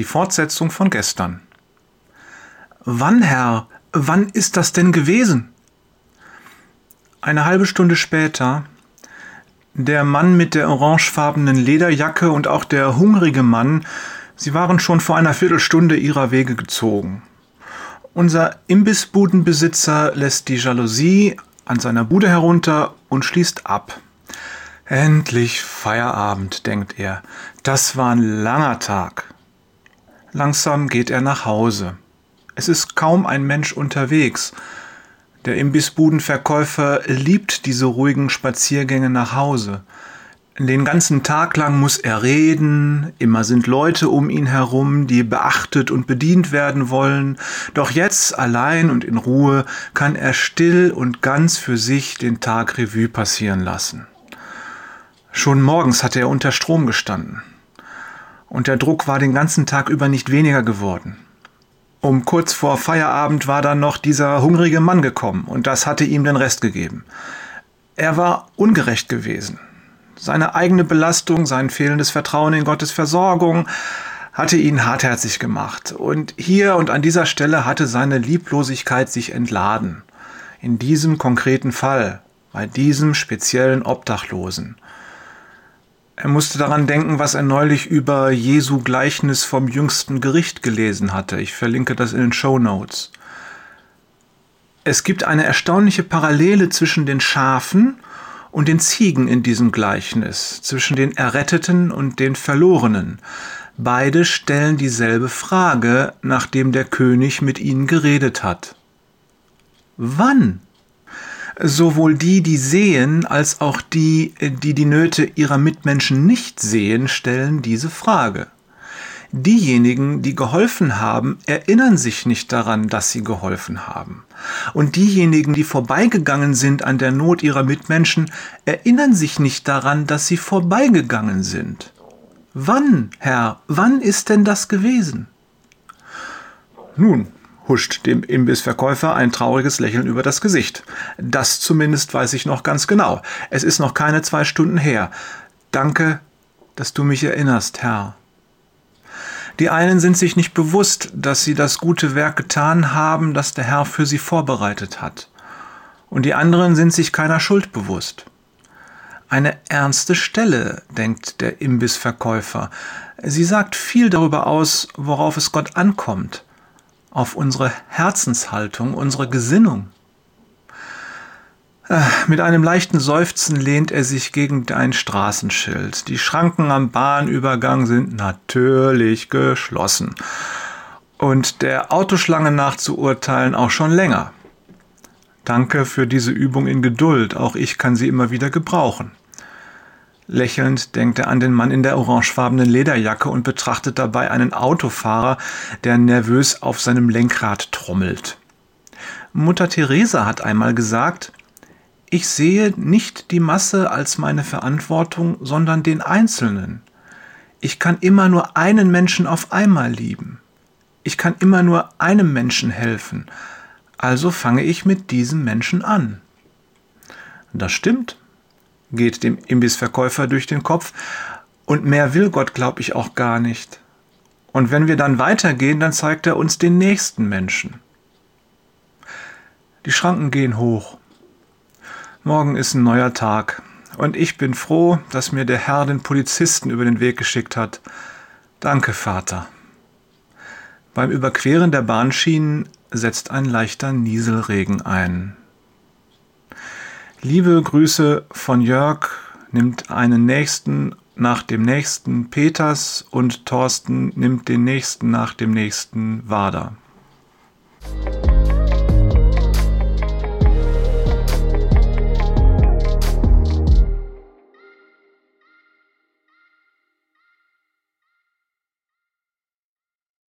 Die Fortsetzung von gestern. Wann, Herr? Wann ist das denn gewesen? Eine halbe Stunde später. Der Mann mit der orangefarbenen Lederjacke und auch der hungrige Mann, sie waren schon vor einer Viertelstunde ihrer Wege gezogen. Unser Imbissbudenbesitzer lässt die Jalousie an seiner Bude herunter und schließt ab. Endlich Feierabend, denkt er. Das war ein langer Tag. Langsam geht er nach Hause. Es ist kaum ein Mensch unterwegs. Der Imbissbudenverkäufer liebt diese ruhigen Spaziergänge nach Hause. Den ganzen Tag lang muss er reden, immer sind Leute um ihn herum, die beachtet und bedient werden wollen, doch jetzt allein und in Ruhe kann er still und ganz für sich den Tag Revue passieren lassen. Schon morgens hatte er unter Strom gestanden. Und der Druck war den ganzen Tag über nicht weniger geworden. Um kurz vor Feierabend war dann noch dieser hungrige Mann gekommen und das hatte ihm den Rest gegeben. Er war ungerecht gewesen. Seine eigene Belastung, sein fehlendes Vertrauen in Gottes Versorgung hatte ihn hartherzig gemacht. Und hier und an dieser Stelle hatte seine Lieblosigkeit sich entladen. In diesem konkreten Fall, bei diesem speziellen Obdachlosen. Er musste daran denken, was er neulich über Jesu Gleichnis vom jüngsten Gericht gelesen hatte. Ich verlinke das in den Show Notes. Es gibt eine erstaunliche Parallele zwischen den Schafen und den Ziegen in diesem Gleichnis, zwischen den Erretteten und den Verlorenen. Beide stellen dieselbe Frage, nachdem der König mit ihnen geredet hat. Wann sowohl die, die sehen, als auch die, die die Nöte ihrer Mitmenschen nicht sehen, stellen diese Frage. Diejenigen, die geholfen haben, erinnern sich nicht daran, dass sie geholfen haben. Und diejenigen, die vorbeigegangen sind an der Not ihrer Mitmenschen, erinnern sich nicht daran, dass sie vorbeigegangen sind. Wann, Herr, wann ist denn das gewesen? Nun, huscht dem Imbissverkäufer ein trauriges Lächeln über das Gesicht. Das zumindest weiß ich noch ganz genau. Es ist noch keine zwei Stunden her. Danke, dass du mich erinnerst, Herr. Die einen sind sich nicht bewusst, dass sie das gute Werk getan haben, das der Herr für sie vorbereitet hat. Und die anderen sind sich keiner Schuld bewusst. Eine ernste Stelle, denkt der Imbissverkäufer. Sie sagt viel darüber aus, worauf es Gott ankommt auf unsere Herzenshaltung, unsere Gesinnung. Äh, mit einem leichten Seufzen lehnt er sich gegen ein Straßenschild. Die Schranken am Bahnübergang sind natürlich geschlossen. Und der Autoschlange nach zu urteilen auch schon länger. Danke für diese Übung in Geduld, auch ich kann sie immer wieder gebrauchen. Lächelnd denkt er an den Mann in der orangefarbenen Lederjacke und betrachtet dabei einen Autofahrer, der nervös auf seinem Lenkrad trommelt. Mutter Teresa hat einmal gesagt, ich sehe nicht die Masse als meine Verantwortung, sondern den Einzelnen. Ich kann immer nur einen Menschen auf einmal lieben. Ich kann immer nur einem Menschen helfen. Also fange ich mit diesem Menschen an. Das stimmt geht dem Imbissverkäufer durch den Kopf. Und mehr will Gott, glaube ich, auch gar nicht. Und wenn wir dann weitergehen, dann zeigt er uns den nächsten Menschen. Die Schranken gehen hoch. Morgen ist ein neuer Tag. Und ich bin froh, dass mir der Herr den Polizisten über den Weg geschickt hat. Danke, Vater. Beim Überqueren der Bahnschienen setzt ein leichter Nieselregen ein. Liebe Grüße von Jörg, nimmt einen nächsten nach dem nächsten Peters und Thorsten nimmt den nächsten nach dem nächsten Wader.